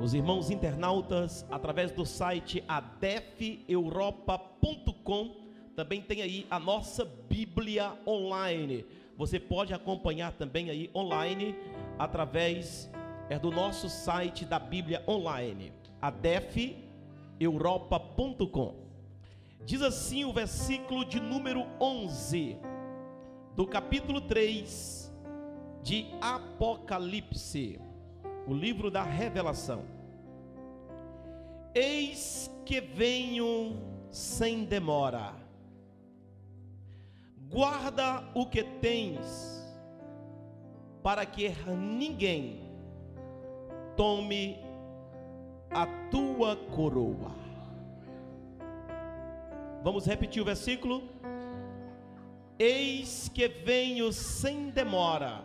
os irmãos internautas através do site adefeuropa.com. Também tem aí a nossa Bíblia online. Você pode acompanhar também aí online através é, do nosso site da Bíblia online, adefeuropa.com. Diz assim o versículo de número 11 do capítulo 3 de Apocalipse, o livro da Revelação. Eis que venho sem demora. Guarda o que tens, para que ninguém tome a tua coroa. Vamos repetir o versículo? Eis que venho sem demora.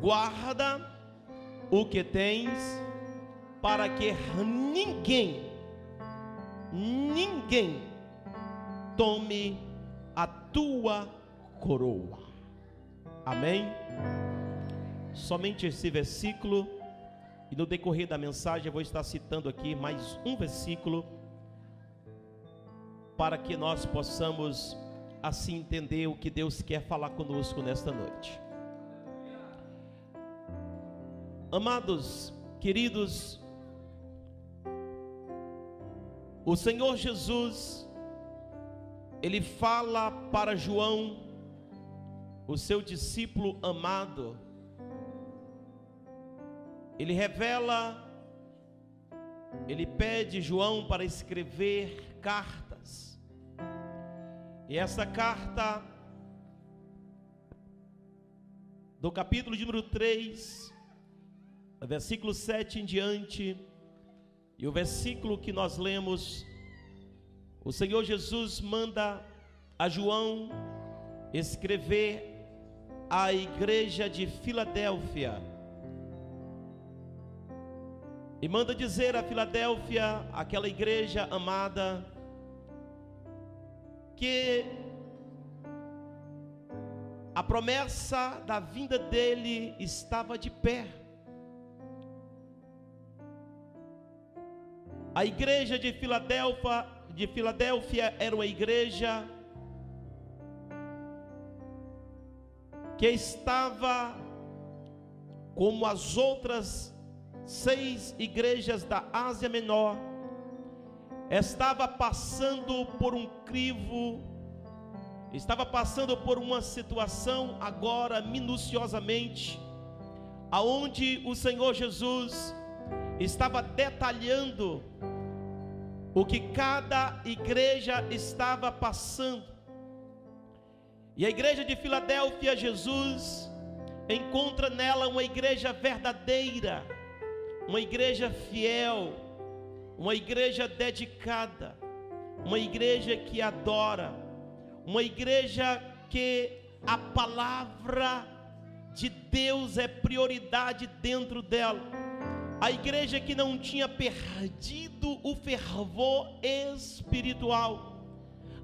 Guarda o que tens, para que ninguém, ninguém tome a tua coroa. Amém? Somente esse versículo, e no decorrer da mensagem eu vou estar citando aqui mais um versículo, para que nós possamos assim entender o que Deus quer falar conosco nesta noite. Amados, queridos, o Senhor Jesus, Ele fala para João, o seu discípulo amado, Ele revela, Ele pede João para escrever cartas, e essa carta, do capítulo de número 3, versículo 7 em diante, e o versículo que nós lemos, o Senhor Jesus manda a João escrever à igreja de Filadélfia. E manda dizer a Filadélfia, aquela igreja amada, que a promessa da vinda dele estava de pé. A igreja de Filadélfia, de Filadélfia era uma igreja que estava como as outras seis igrejas da Ásia Menor, estava passando por um crivo, estava passando por uma situação agora minuciosamente, aonde o Senhor Jesus estava detalhando o que cada igreja estava passando. E a igreja de Filadélfia, Jesus encontra nela uma igreja verdadeira, uma igreja fiel, uma igreja dedicada, uma igreja que adora, uma igreja que a palavra de Deus é prioridade dentro dela. A igreja que não tinha perdido o fervor espiritual.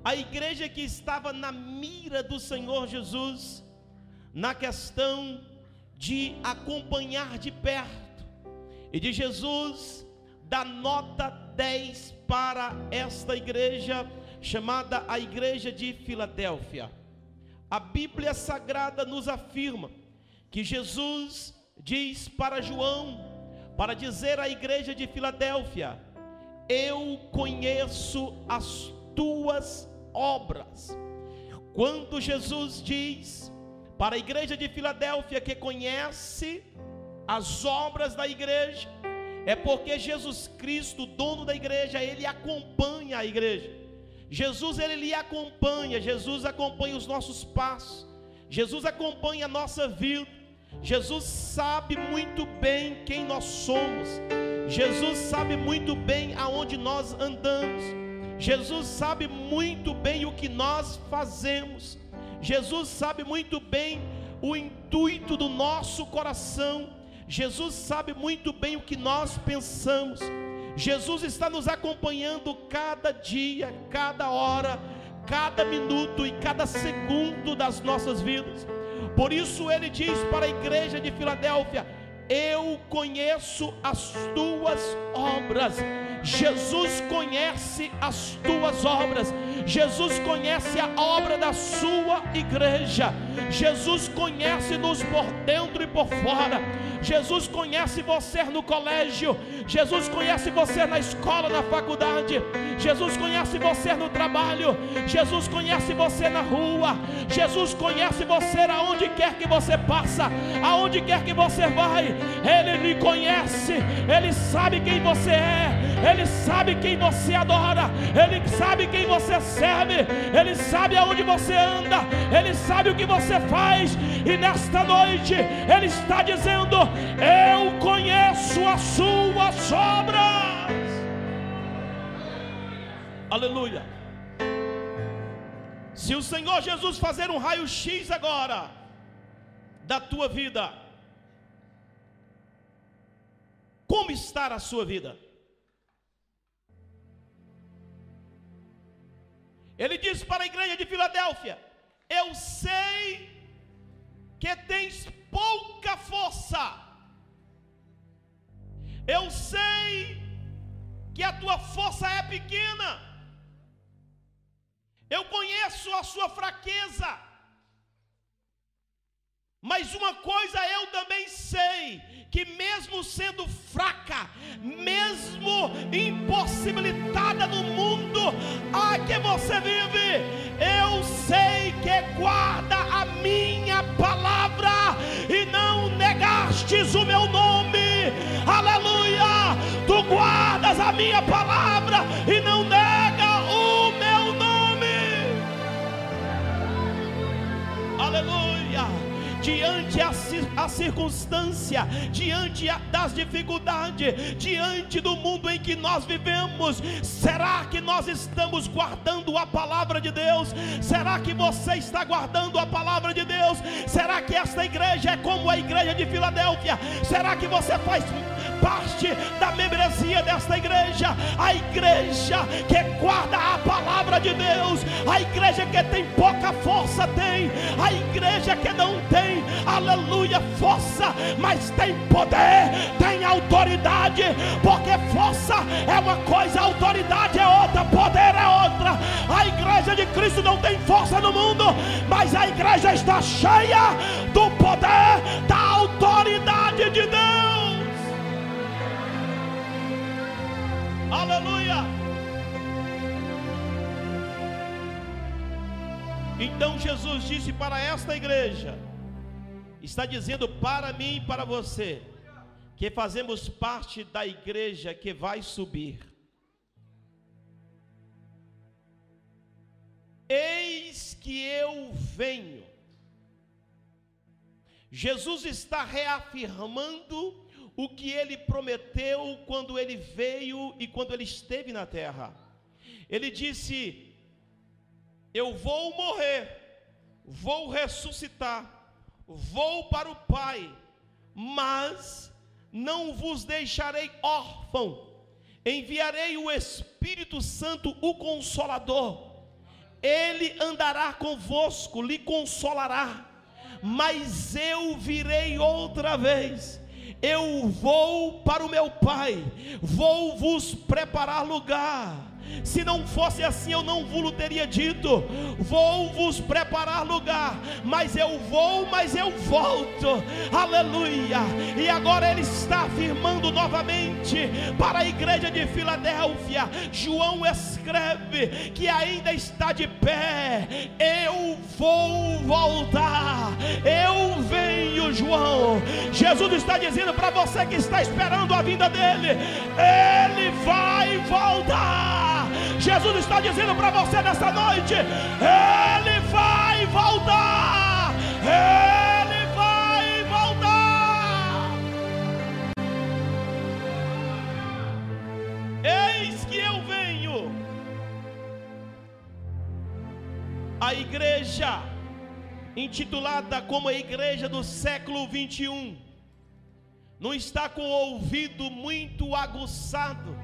A igreja que estava na mira do Senhor Jesus, na questão de acompanhar de perto e de Jesus da nota 10 para esta igreja, chamada a Igreja de Filadélfia. A Bíblia Sagrada nos afirma que Jesus diz para João, para dizer à igreja de Filadélfia: Eu conheço as tuas obras. Quando Jesus diz para a igreja de Filadélfia que conhece as obras da igreja, é porque Jesus Cristo, dono da igreja, ele acompanha a igreja. Jesus ele lhe acompanha, Jesus acompanha os nossos passos. Jesus acompanha a nossa vida. Jesus sabe muito bem quem nós somos. Jesus sabe muito bem aonde nós andamos. Jesus sabe muito bem o que nós fazemos. Jesus sabe muito bem o intuito do nosso coração. Jesus sabe muito bem o que nós pensamos. Jesus está nos acompanhando cada dia, cada hora, cada minuto e cada segundo das nossas vidas. Por isso ele diz para a igreja de Filadélfia: Eu conheço as tuas obras. Jesus conhece as tuas obras. Jesus conhece a obra da sua igreja. Jesus conhece-nos por dentro e por fora. Jesus conhece você no colégio. Jesus conhece você na escola, na faculdade. Jesus conhece você no trabalho. Jesus conhece você na rua. Jesus conhece você aonde quer que você passa, aonde quer que você vai. Ele lhe conhece. Ele sabe quem você é. Ele sabe quem você adora. Ele sabe quem você serve. Ele sabe aonde você anda. Ele sabe o que você faz. E nesta noite ele está dizendo: eu conheço as suas obras. Aleluia. Se o Senhor Jesus fazer um raio-x agora da tua vida, como está a sua vida? Ele disse para a igreja de Filadélfia: Eu sei que tens pouca força, eu sei que a tua força é pequena. Eu conheço a sua fraqueza. Mas uma coisa eu também sei: que mesmo sendo fraca, mesmo impossibilitada no mundo a que você vive, eu sei que guarda a minha palavra e não negastes o meu nome. Aleluia! Tu guardas a minha palavra e não nega o meu nome. Aleluia! Diante a, circunstância, diante das dificuldades, diante do mundo em que nós vivemos, será que nós estamos guardando a palavra de Deus? Será que você está guardando a palavra de Deus? Será que esta igreja é como a igreja de Filadélfia? Será que você faz parte da membresia desta igreja, a igreja que guarda a palavra de Deus, a igreja que tem pouca força tem, a igreja que não tem, aleluia, força, mas tem poder, tem autoridade, porque força é uma coisa, autoridade é outra, poder é outra. A igreja de Cristo não tem força no mundo, mas a igreja está cheia do poder, da autoridade de Deus. Aleluia. Então Jesus disse para esta igreja, está dizendo para mim e para você, que fazemos parte da igreja que vai subir. Eis que eu venho. Jesus está reafirmando o que ele prometeu quando ele veio e quando ele esteve na terra. Ele disse: Eu vou morrer, vou ressuscitar, vou para o Pai, mas não vos deixarei órfão, enviarei o Espírito Santo, o Consolador, ele andará convosco, lhe consolará, mas eu virei outra vez. Eu vou para o meu Pai, vou vos preparar lugar. Se não fosse assim, eu não vos teria dito: Vou vos preparar lugar, mas eu vou, mas eu volto. Aleluia! E agora ele está afirmando novamente para a igreja de Filadélfia. João escreve que ainda está de pé. Eu vou voltar. Eu venho, João. Jesus está dizendo para você que está esperando a vinda dele: Ele vai voltar. Jesus está dizendo para você nessa noite: Ele vai voltar. Ele vai voltar. Eis que eu venho. A igreja, intitulada como a igreja do século 21, não está com o ouvido muito aguçado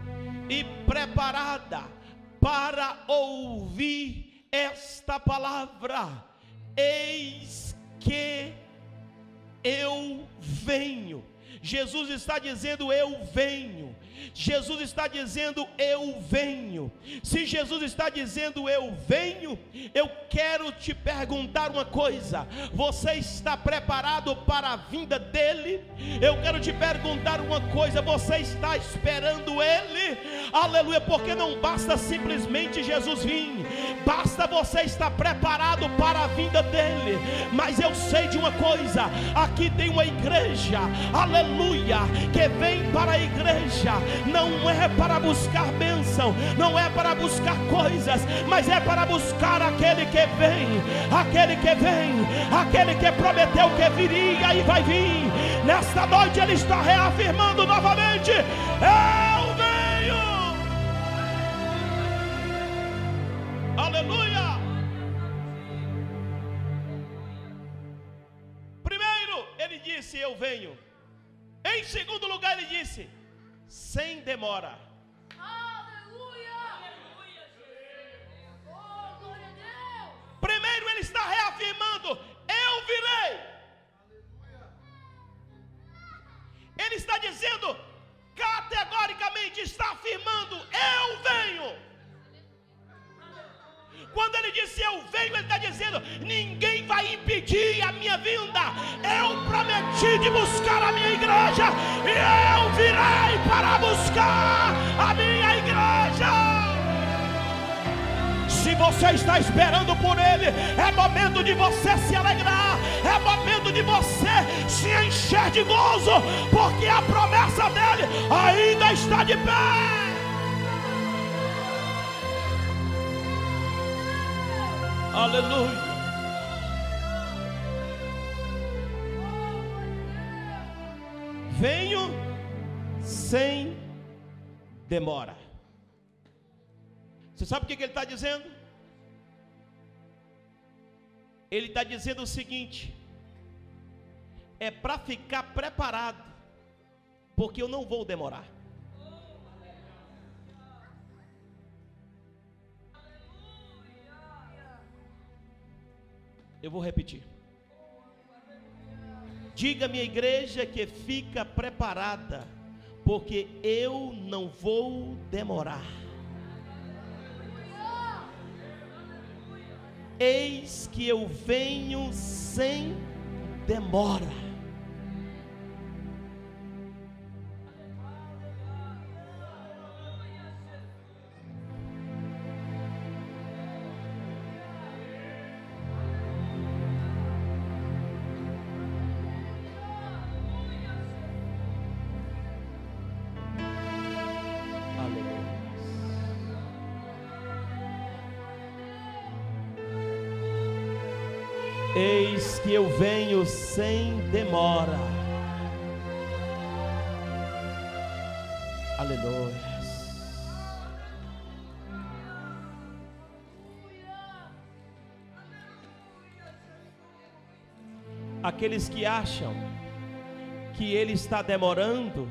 e preparada para ouvir esta palavra: Eis que eu venho. Jesus está dizendo: Eu venho. Jesus está dizendo: Eu venho. Se Jesus está dizendo: Eu venho, eu quero te perguntar uma coisa: Você está preparado para a vinda dele? Eu quero te perguntar uma coisa: Você está esperando ele? Aleluia, porque não basta simplesmente Jesus vir, basta você estar preparado para a vinda dele. Mas eu sei de uma coisa: aqui tem uma igreja, aleluia, que vem para a igreja não é para buscar bênção, não é para buscar coisas, mas é para buscar aquele que vem, aquele que vem, aquele que prometeu que viria e vai vir. Nesta noite ele está reafirmando novamente: Eu venho. Aleluia. Primeiro, ele disse: Eu venho. Em segundo lugar, ele disse: sem demora. Aleluia! Oh, Primeiro ele está reafirmando: Eu virei. Ele está dizendo categoricamente, está afirmando: Eu venho. Quando ele disse eu venho, ele está dizendo: ninguém vai impedir a minha vinda. Eu prometi de buscar a minha igreja e eu virei para buscar a minha igreja. Se você está esperando por Ele, é momento de você se alegrar, é momento de você se encher de gozo, porque a promessa dele ainda está de pé. Aleluia. Venho sem demora. Você sabe o que ele está dizendo? Ele está dizendo o seguinte: é para ficar preparado, porque eu não vou demorar. Eu vou repetir. Diga minha igreja que fica preparada, porque eu não vou demorar. Eis que eu venho sem demora. Aqueles que acham que ele está demorando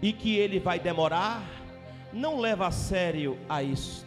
e que ele vai demorar, não leva a sério a isto.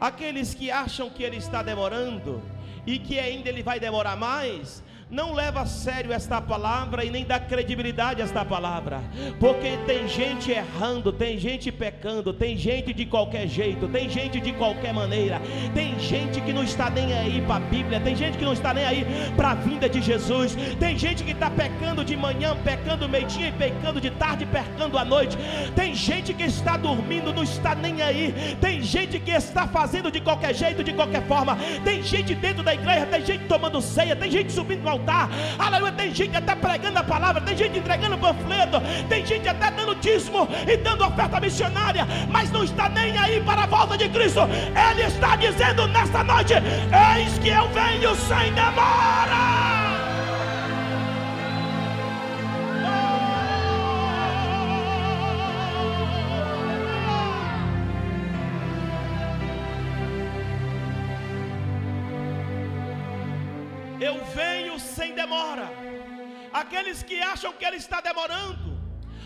Aqueles que acham que ele está demorando e que ainda ele vai demorar mais, não leva a sério esta palavra e nem dá credibilidade a esta palavra, porque tem gente errando, tem gente pecando, tem gente de qualquer jeito, tem gente de qualquer maneira, tem gente que não está nem aí para a Bíblia, tem gente que não está nem aí para a vinda de Jesus, tem gente que está pecando de manhã, pecando meio-dia e pecando de tarde, pecando à noite, tem gente que está dormindo, não está nem aí, tem gente que está fazendo de qualquer jeito, de qualquer forma, tem gente dentro da igreja, tem gente tomando ceia, tem gente subindo no altar altar. Aleluia. Tem gente até pregando a palavra, tem gente entregando panfleto, tem gente até dando dízimo e dando oferta missionária, mas não está nem aí para a volta de Cristo. Ele está dizendo nesta noite: Eis que eu venho sem demora. Demora. Aqueles que acham que ele está demorando,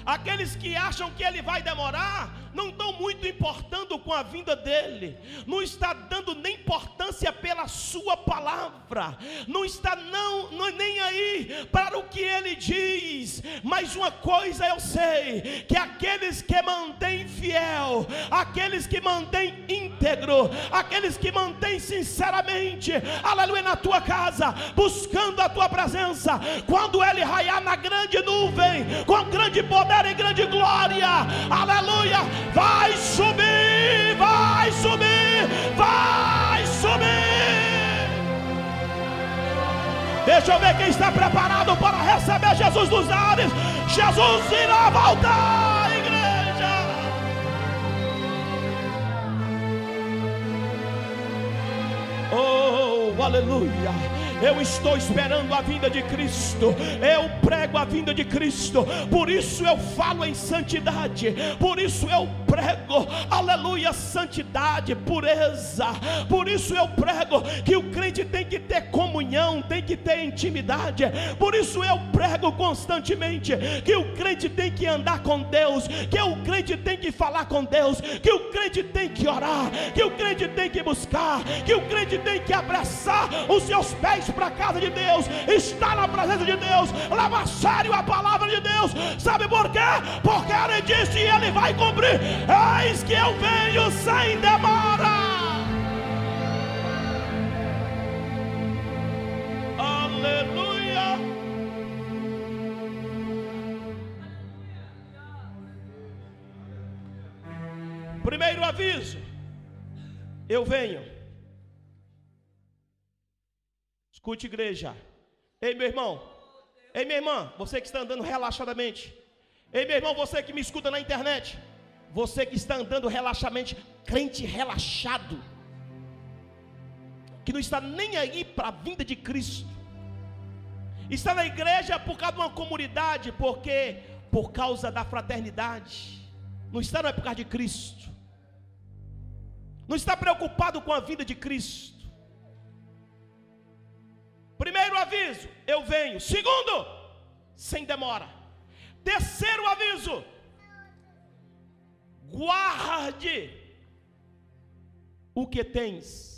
Aqueles que acham que ele vai demorar, não estão muito importando com a vinda dele, não está dando nem importância pela sua palavra, não está não, não nem aí para o que ele diz. Mas uma coisa eu sei, que aqueles que mantêm fiel, aqueles que mantêm íntegro, aqueles que mantêm sinceramente, aleluia, na tua casa, buscando a tua presença, quando ele raiar na grande nuvem, com grande poder e grande glória, aleluia, vai subir, vai subir, vai subir. Deixa eu ver quem está preparado para receber Jesus dos ares. Jesus irá voltar, igreja. Oh, aleluia. Eu estou esperando a vinda de Cristo. Eu prego a vinda de Cristo. Por isso eu falo em santidade. Por isso eu prego, aleluia, santidade, pureza. Por isso eu prego que o crente tem que ter comunhão, tem que ter intimidade. Por isso eu prego constantemente que o crente tem que andar com Deus, que o crente tem que falar com Deus, que o crente tem que orar, que o crente tem que buscar, que o crente tem que abraçar os seus pés para a casa de Deus, está na presença de Deus, leva a sério a palavra de Deus. Sabe por quê? Porque ele disse e ele vai cumprir. Eis que eu venho sem demora. Aleluia. Primeiro aviso: eu venho. Escute, igreja. Ei, meu irmão. Ei, minha irmã. Você que está andando relaxadamente. Ei, meu irmão, você que me escuta na internet. Você que está andando relaxadamente. Crente relaxado. Que não está nem aí para a vinda de Cristo. Está na igreja por causa de uma comunidade. Porque por causa da fraternidade. Não está não é por causa de Cristo. Não está preocupado com a vida de Cristo. Primeiro aviso, eu venho. Segundo, sem demora. Terceiro aviso, guarde o que tens.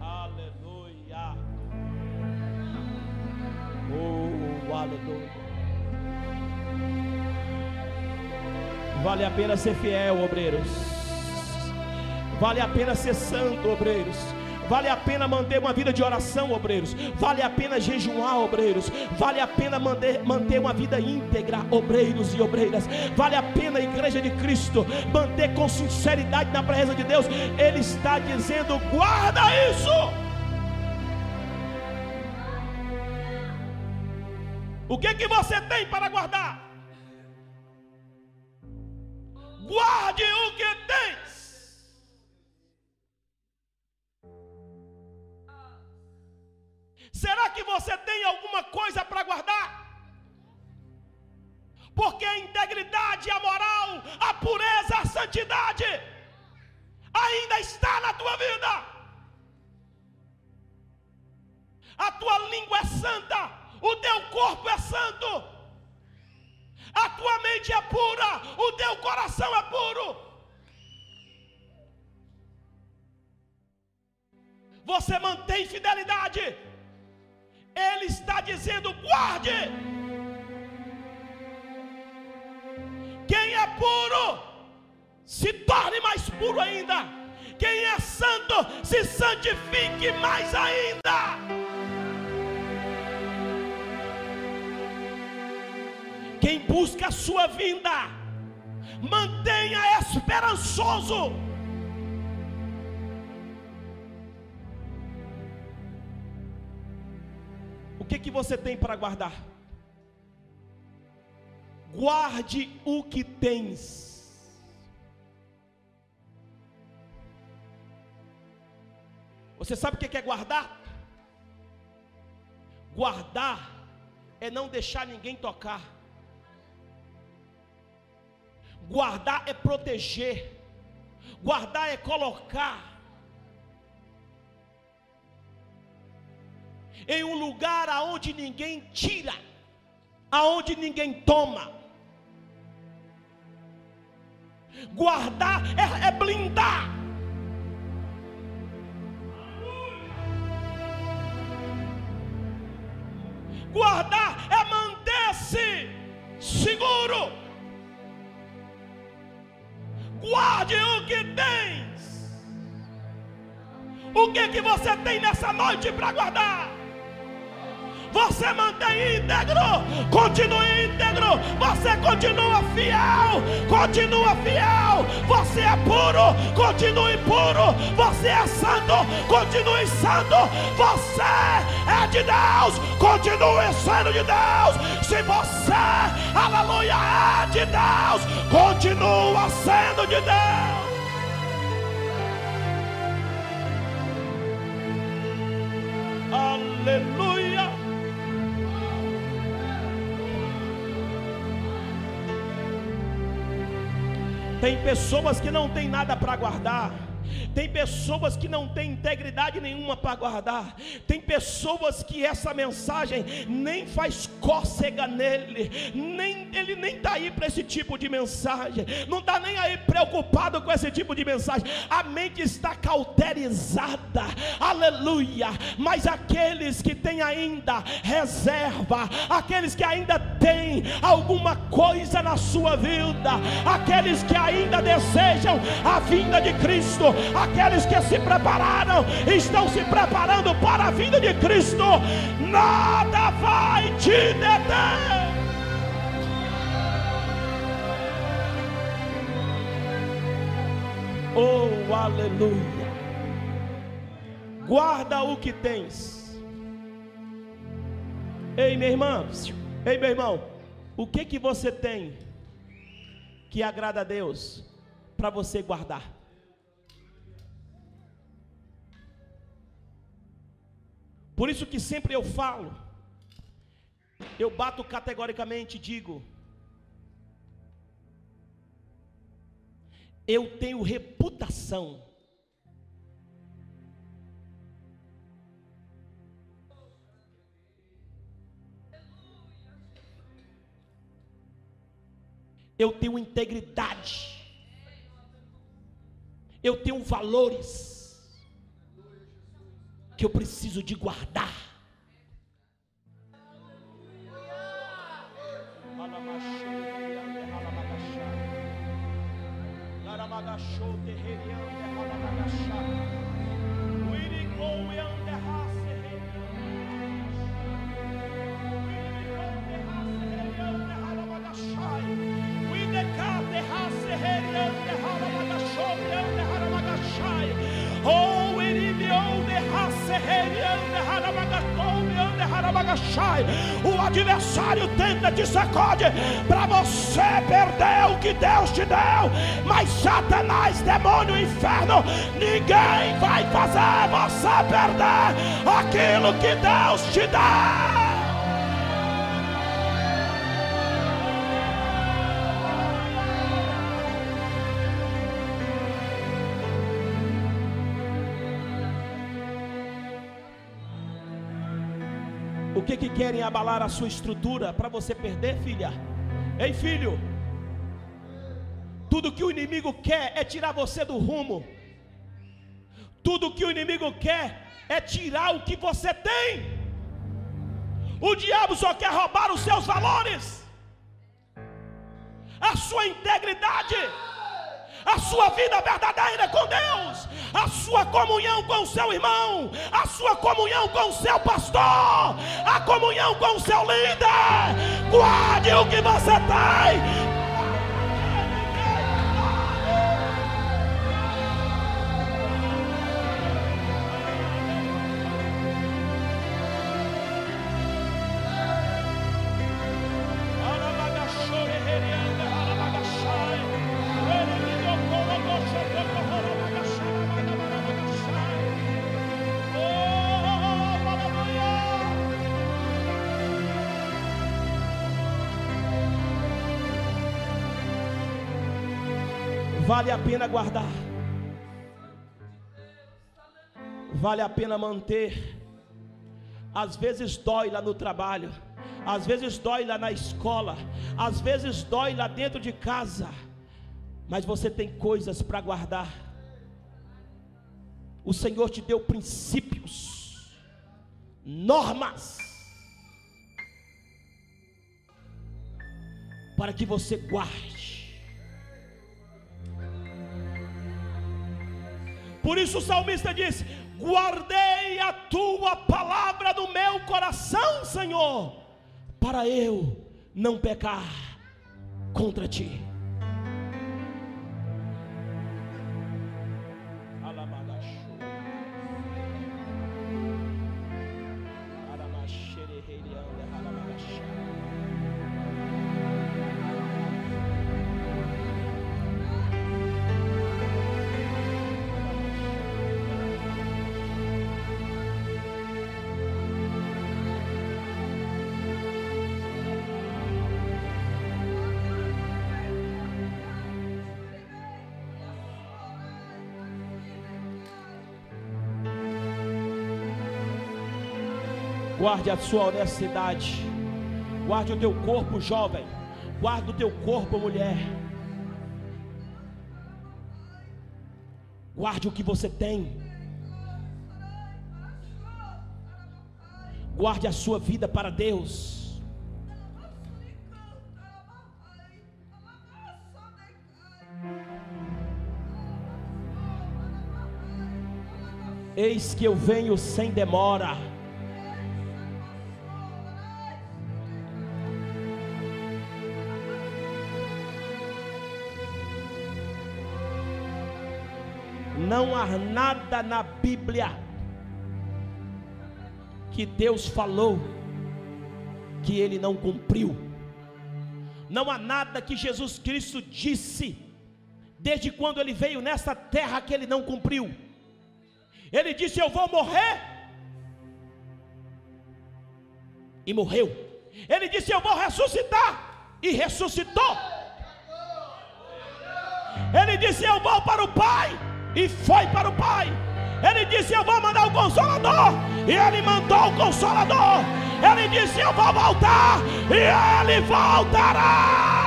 Aleluia. Oh, aleluia. Vale a pena ser fiel, obreiros. Vale a pena ser santo, obreiros. Vale a pena manter uma vida de oração, obreiros. Vale a pena jejuar, obreiros. Vale a pena manter, manter uma vida íntegra, obreiros e obreiras. Vale a pena, igreja de Cristo, manter com sinceridade na presença de Deus. Ele está dizendo: guarda isso. O que que você tem para guardar? Guarde o que tens. Será que você tem alguma coisa para guardar? Porque a integridade, a moral, a pureza, a santidade ainda está na tua vida. A tua língua é santa, o teu corpo é santo a tua mente é pura, o teu coração é puro. Você mantém fidelidade. Ele está dizendo: guarde. Quem é puro, se torne mais puro ainda. Quem é santo, se santifique mais ainda. Quem busca a sua vinda, mantenha esperançoso. O que que você tem para guardar? Guarde o que tens. Você sabe o que é guardar? Guardar é não deixar ninguém tocar. Guardar é proteger, guardar é colocar. em um lugar aonde ninguém tira, aonde ninguém toma. Guardar é, é blindar. Guardar é manter-se seguro. Guarde o que tens. O que que você tem nessa noite para guardar? Você mantém íntegro, continue íntegro, você continua fiel, continua fiel, você é puro, continue puro, você é santo, continue santo, você é de Deus, continue sendo de Deus. Se você, aleluia, é de Deus, continua sendo de Deus. Aleluia. Tem pessoas que não têm nada para guardar. Tem pessoas que não têm integridade nenhuma para guardar. Tem pessoas que essa mensagem nem faz cócega nele, nem ele nem está aí para esse tipo de mensagem. Não está nem aí preocupado com esse tipo de mensagem. A mente está cauterizada. Aleluia. Mas aqueles que têm ainda reserva, aqueles que ainda têm alguma coisa na sua vida, aqueles que ainda desejam a vinda de Cristo, aqueles que se prepararam, estão se preparando para a vinda de Cristo, nada vai te deter. Oh, aleluia. Guarda o que tens. Ei, minha irmã, ei, meu irmão, o que que você tem que agrada a Deus para você guardar? Por isso que sempre eu falo, eu bato categoricamente e digo: eu tenho reputação. Eu tenho integridade. Eu tenho valores que eu preciso de guardar. Abalar a sua estrutura para você perder, filha? Ei, filho, tudo que o inimigo quer é tirar você do rumo, tudo que o inimigo quer é tirar o que você tem. O diabo só quer roubar os seus valores, a sua integridade a sua vida verdadeira com Deus, a sua comunhão com o seu irmão, a sua comunhão com o seu pastor, a comunhão com o seu líder. Guarde o que você tem, Vale a pena guardar. Vale a pena manter. Às vezes dói lá no trabalho, às vezes dói lá na escola, às vezes dói lá dentro de casa, mas você tem coisas para guardar. O Senhor te deu princípios, normas, para que você guarde. Por isso o salmista diz: Guardei a tua palavra no meu coração, Senhor, para eu não pecar contra ti. Guarde a sua honestidade. Guarde o teu corpo, jovem. Guarde o teu corpo, mulher. Guarde o que você tem. Guarde a sua vida para Deus. Eis que eu venho sem demora. Não há nada na Bíblia que Deus falou que ele não cumpriu. Não há nada que Jesus Cristo disse desde quando ele veio nessa terra que ele não cumpriu. Ele disse: Eu vou morrer. E morreu. Ele disse: Eu vou ressuscitar. E ressuscitou. Ele disse: Eu vou para o Pai e foi para o Pai. Ele disse: Eu vou mandar o Consolador. E ele mandou o Consolador. Ele disse: Eu vou voltar. E ele voltará.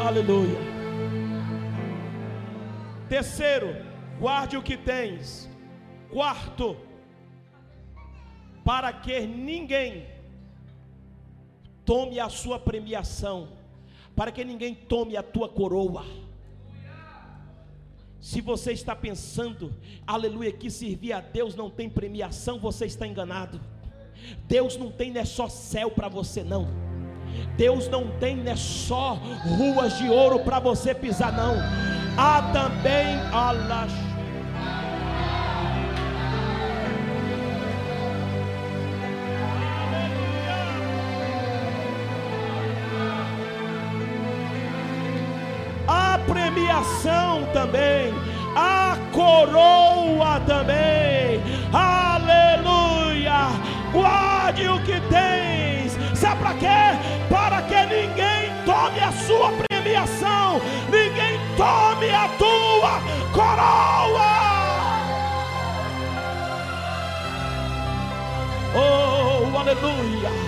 Aleluia. Terceiro, guarde o que tens. Quarto, para que ninguém tome a sua premiação, para que ninguém tome a tua coroa. Se você está pensando, aleluia, que servir a Deus não tem premiação, você está enganado. Deus não tem não é só céu para você não. Deus não tem não é só ruas de ouro para você pisar não. Há também Allah premiação também, a coroa também. Aleluia! Guarde o que tens. Sabe para quê? Para que ninguém tome a sua premiação, ninguém tome a tua coroa. Oh, aleluia!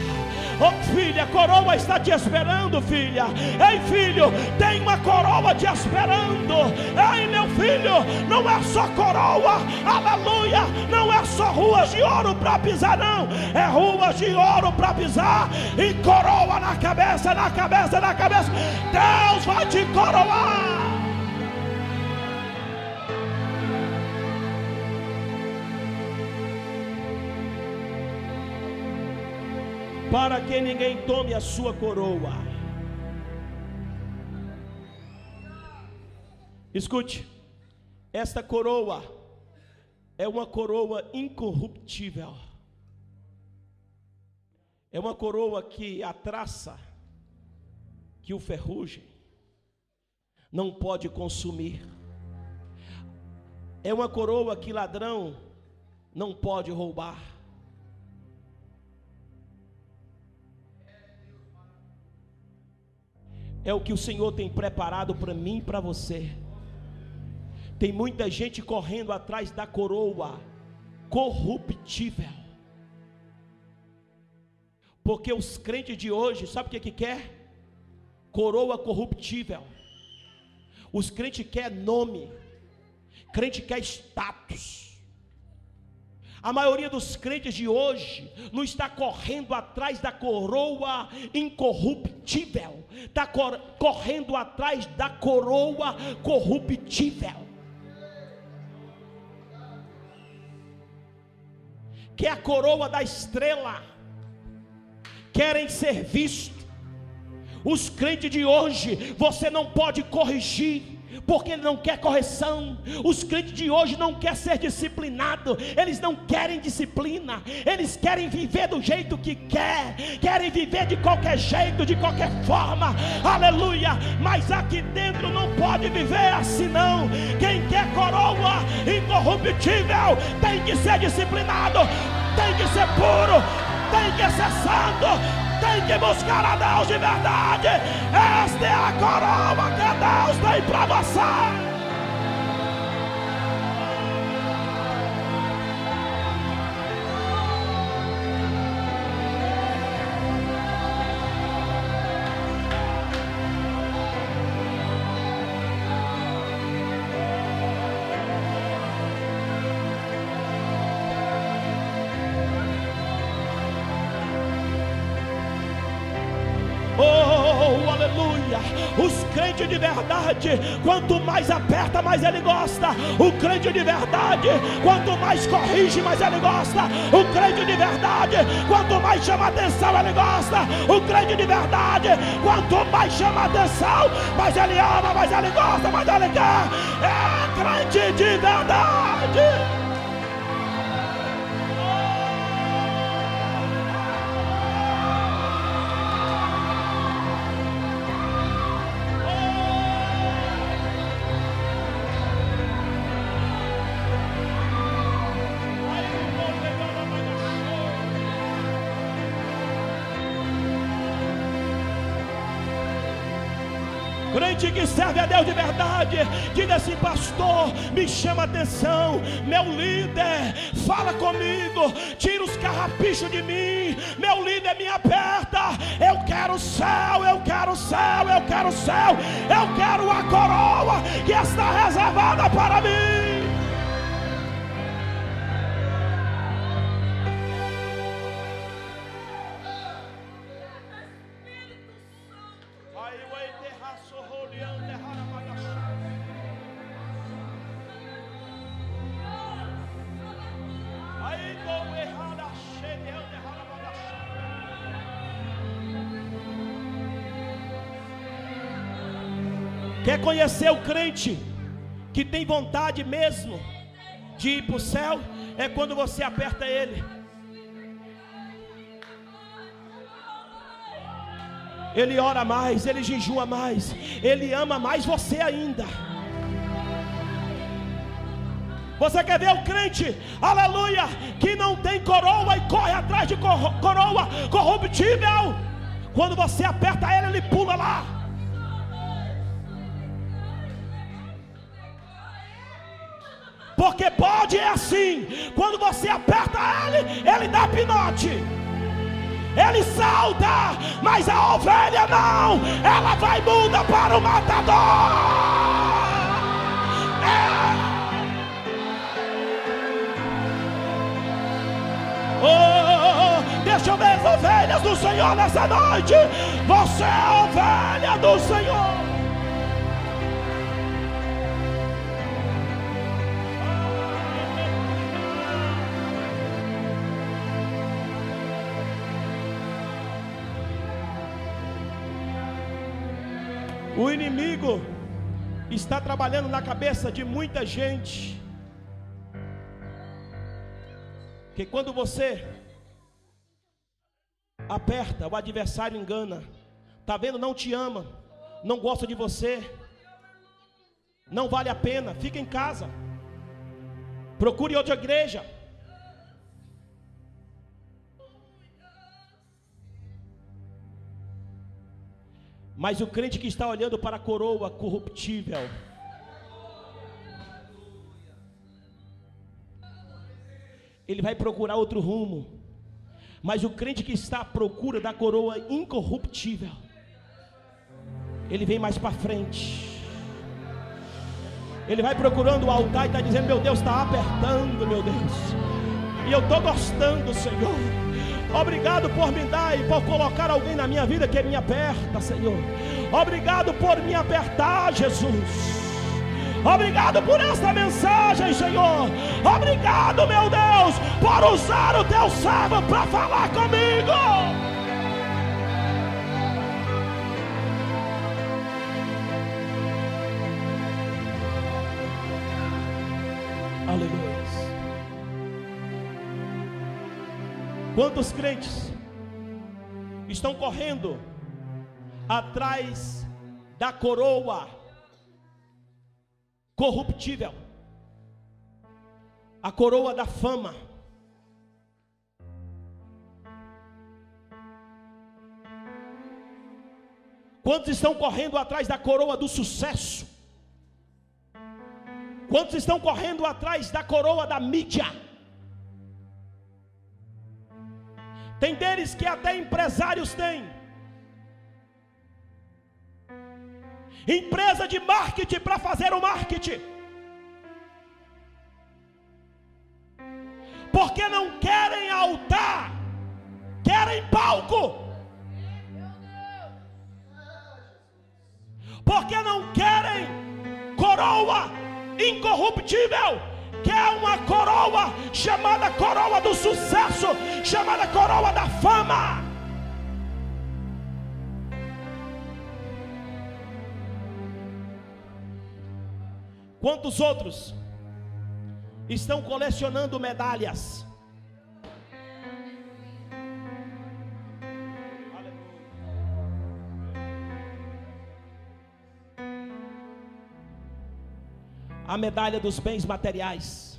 Oh filha, coroa está te esperando, filha. Ei, filho, tem uma coroa te esperando. Ei, meu filho, não é só coroa, aleluia. Não é só ruas de ouro para pisar, não. É ruas de ouro para pisar e coroa na cabeça, na cabeça, na cabeça. Deus vai te coroar. Para que ninguém tome a sua coroa. Escute, esta coroa é uma coroa incorruptível. É uma coroa que a traça, que o ferrugem não pode consumir. É uma coroa que ladrão não pode roubar. É o que o Senhor tem preparado para mim e para você. Tem muita gente correndo atrás da coroa corruptível. Porque os crentes de hoje, sabe o que, que quer? Coroa corruptível. Os crentes quer nome, crente quer status. A maioria dos crentes de hoje não está correndo atrás da coroa incorruptível, está correndo atrás da coroa corruptível. Que é a coroa da estrela, querem ser vistos. Os crentes de hoje, você não pode corrigir, porque ele não quer correção. Os crentes de hoje não querem ser disciplinados, eles não querem disciplina, eles querem viver do jeito que quer, querem viver de qualquer jeito, de qualquer forma, aleluia. Mas aqui dentro não pode viver assim, não. Quem quer coroa incorruptível tem que ser disciplinado, tem que ser puro, tem que ser santo tem que buscar a Deus de verdade. Esta é a coroa que Deus tem para você. Crente de verdade, quanto mais aperta, mais ele gosta. O crente de verdade, quanto mais corrige, mais ele gosta. O crente de verdade, quanto mais chama atenção, ele gosta. O crente de verdade, quanto mais chama atenção, mais ele ama, mais ele gosta, mais ele quer. É crente de verdade. Me chama atenção, meu líder, fala comigo, tira os carrapichos de mim, meu líder me aperta, eu quero o céu, eu quero o céu, eu quero o céu, eu quero a coroa que está reservada para mim. Quer conhecer o crente que tem vontade mesmo de ir para o céu? É quando você aperta ele. Ele ora mais, ele jejua mais, ele ama mais você ainda. Você quer ver o crente, aleluia, que não tem coroa e corre atrás de coroa corruptível? Quando você aperta ele, ele pula lá. Pode é assim. Quando você aperta ele, ele dá pinote. Ele salta, mas a ovelha não. Ela vai muda para o matador. É. Oh, deixa eu ver as ovelhas do Senhor nessa noite. Você é a ovelha do Senhor. O inimigo está trabalhando na cabeça de muita gente. Que quando você aperta, o adversário engana. Tá vendo? Não te ama, não gosta de você. Não vale a pena, fica em casa. Procure outra igreja. Mas o crente que está olhando para a coroa corruptível, ele vai procurar outro rumo. Mas o crente que está à procura da coroa incorruptível, ele vem mais para frente. Ele vai procurando o altar e está dizendo: Meu Deus, está apertando, meu Deus. E eu estou gostando, Senhor. Obrigado por me dar e por colocar alguém na minha vida que me aperta, Senhor. Obrigado por me apertar, Jesus. Obrigado por esta mensagem, Senhor. Obrigado, meu Deus, por usar o teu servo para falar comigo. Quantos crentes estão correndo atrás da coroa corruptível, a coroa da fama. Quantos estão correndo atrás da coroa do sucesso? Quantos estão correndo atrás da coroa da mídia? Tem deles que até empresários têm. empresa de marketing para fazer o marketing. Porque não querem altar, querem palco. Porque não querem coroa incorruptível, que é uma coroa chamada coroa do sucesso, chamada coroa da fama. Quantos outros estão colecionando medalhas? A medalha dos bens materiais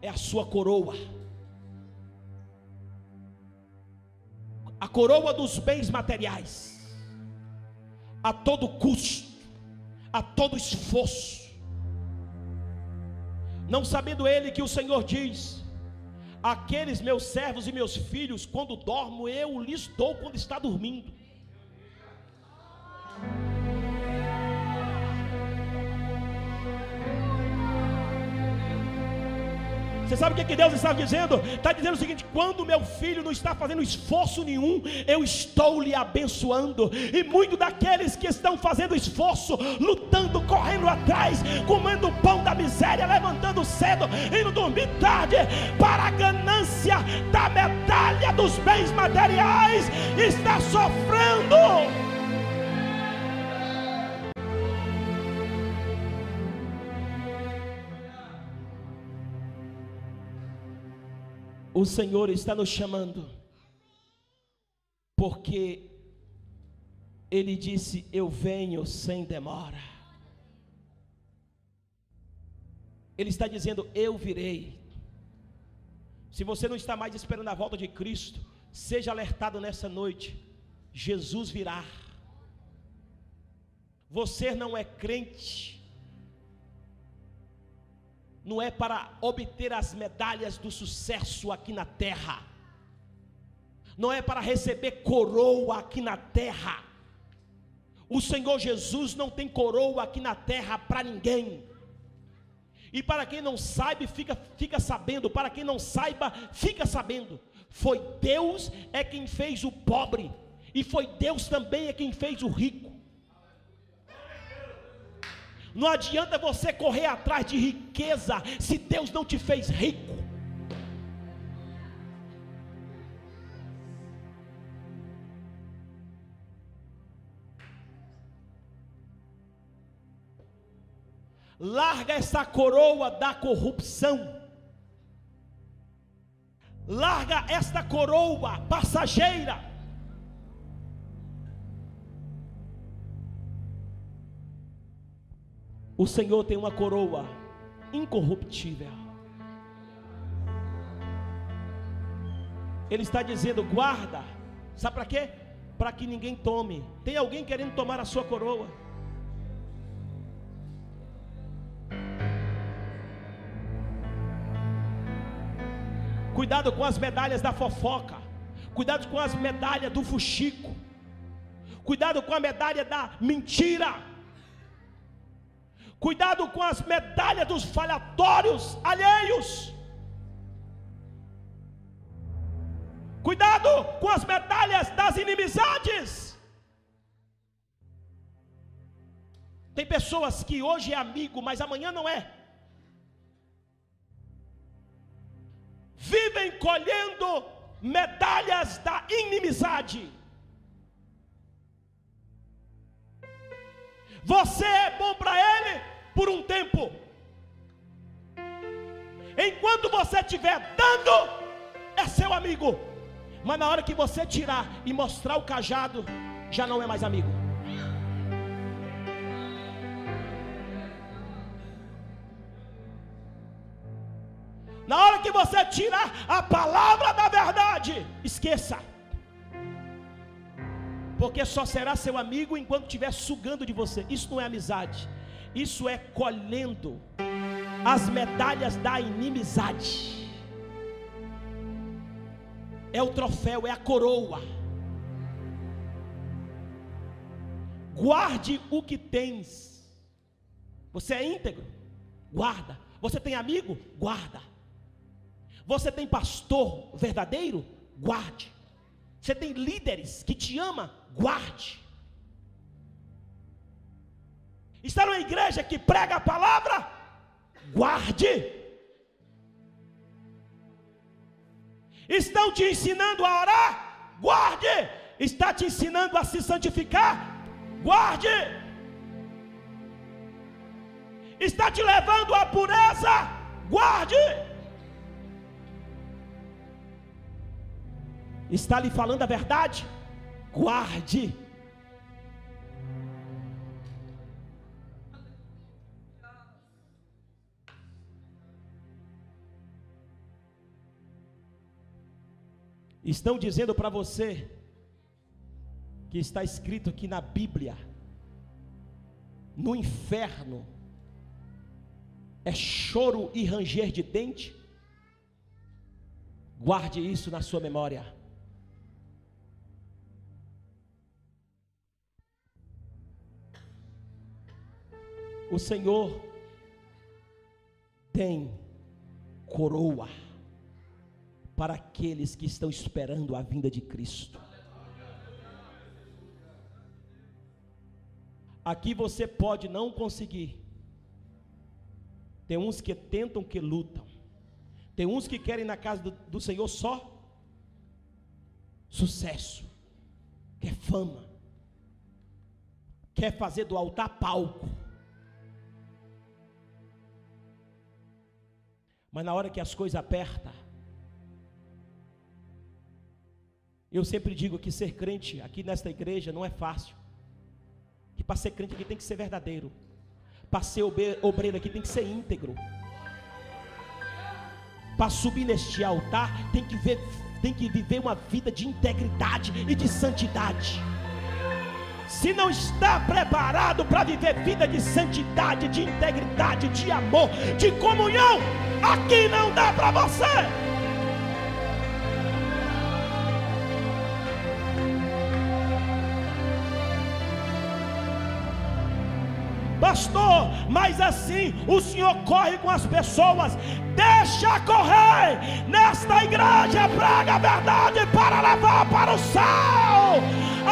é a sua coroa. A coroa dos bens materiais, a todo custo a todo esforço, não sabendo ele que o Senhor diz: Aqueles meus servos e meus filhos, quando dormo, eu lhes dou quando está dormindo. Você sabe o que, que Deus está dizendo? Está dizendo o seguinte: quando meu filho não está fazendo esforço nenhum, eu estou lhe abençoando. E muitos daqueles que estão fazendo esforço, lutando, correndo atrás, comendo o pão da miséria, levantando cedo, indo dormir tarde, para a ganância da medalha dos bens materiais, está sofrendo. O Senhor está nos chamando, porque Ele disse: Eu venho sem demora. Ele está dizendo: Eu virei. Se você não está mais esperando a volta de Cristo, seja alertado nessa noite: Jesus virá. Você não é crente, não é para obter as medalhas do sucesso aqui na terra, não é para receber coroa aqui na terra. O Senhor Jesus não tem coroa aqui na terra para ninguém. E para quem não sabe, fica, fica sabendo. Para quem não saiba, fica sabendo. Foi Deus é quem fez o pobre, e foi Deus também é quem fez o rico. Não adianta você correr atrás de riqueza se Deus não te fez rico. Larga essa coroa da corrupção. Larga esta coroa passageira O Senhor tem uma coroa incorruptível. Ele está dizendo: guarda, sabe para quê? para que ninguém tome. Tem alguém querendo tomar a sua coroa? Cuidado com as medalhas da fofoca. Cuidado com as medalhas do fuxico. Cuidado com a medalha da mentira. Cuidado com as medalhas dos falhatórios alheios. Cuidado com as medalhas das inimizades. Tem pessoas que hoje é amigo, mas amanhã não é. Vivem colhendo medalhas da inimizade. Você é bom para ele por um tempo. Enquanto você estiver dando, é seu amigo. Mas na hora que você tirar e mostrar o cajado, já não é mais amigo. Na hora que você tirar a palavra da verdade, esqueça. Porque só será seu amigo enquanto estiver sugando de você. Isso não é amizade. Isso é colhendo as medalhas da inimizade é o troféu, é a coroa. Guarde o que tens. Você é íntegro? Guarda. Você tem amigo? Guarda. Você tem pastor verdadeiro? Guarde. Você tem líderes que te ama? Guarde. Está numa igreja que prega a palavra? Guarde. Estão te ensinando a orar? Guarde. Está te ensinando a se santificar? Guarde. Está te levando à pureza? Guarde. Está lhe falando a verdade? Guarde. Estão dizendo para você que está escrito aqui na Bíblia, no inferno, é choro e ranger de dente. Guarde isso na sua memória. O Senhor tem coroa para aqueles que estão esperando a vinda de Cristo. Aqui você pode não conseguir. Tem uns que tentam, que lutam. Tem uns que querem na casa do, do Senhor só sucesso, quer fama, quer fazer do altar palco. Mas na hora que as coisas apertam, Eu sempre digo que ser crente aqui nesta igreja não é fácil. Que para ser crente aqui tem que ser verdadeiro. Para ser obreiro aqui tem que ser íntegro. Para subir neste altar tem que, ver, tem que viver uma vida de integridade e de santidade. Se não está preparado para viver vida de santidade, de integridade, de amor, de comunhão, aqui não dá para você. Pastor, mas assim o Senhor corre com as pessoas. Deixa correr nesta igreja, prega a verdade para levar para o céu.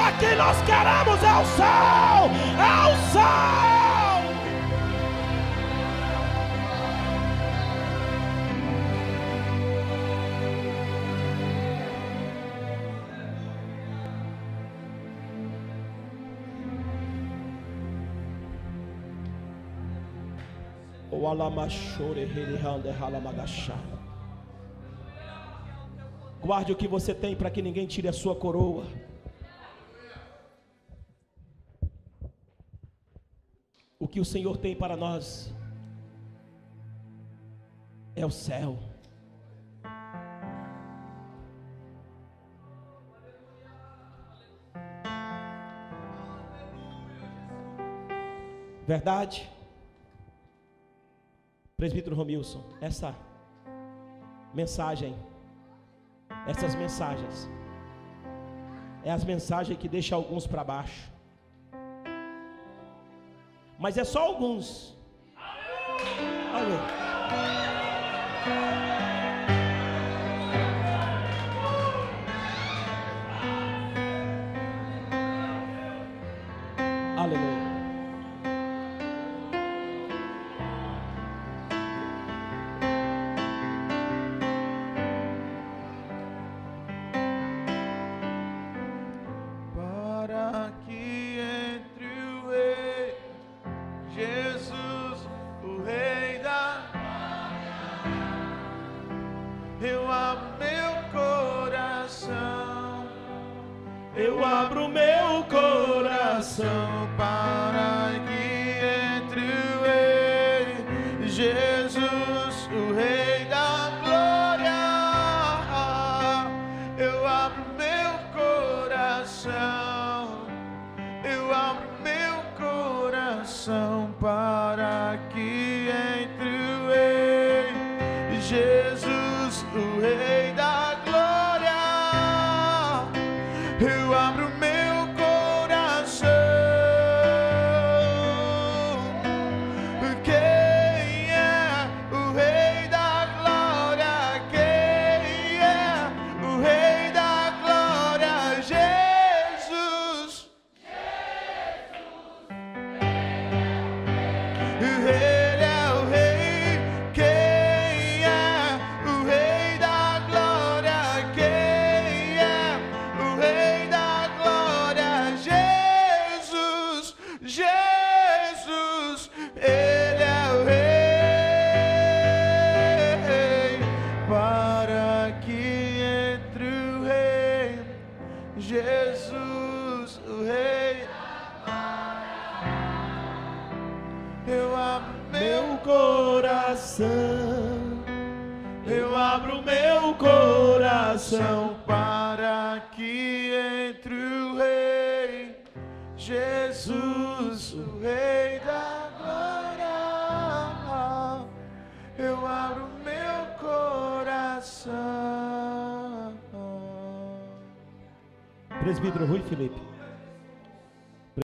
Aqui nós queremos é o céu, é o céu. Guarde o que você tem para que ninguém tire a sua coroa. O que o Senhor tem para nós é o céu. Verdade? Presbítero Romilson, essa mensagem, essas mensagens, é as mensagens que deixam alguns para baixo. Mas é só alguns. Aleluia. Presbítero Rui Felipe.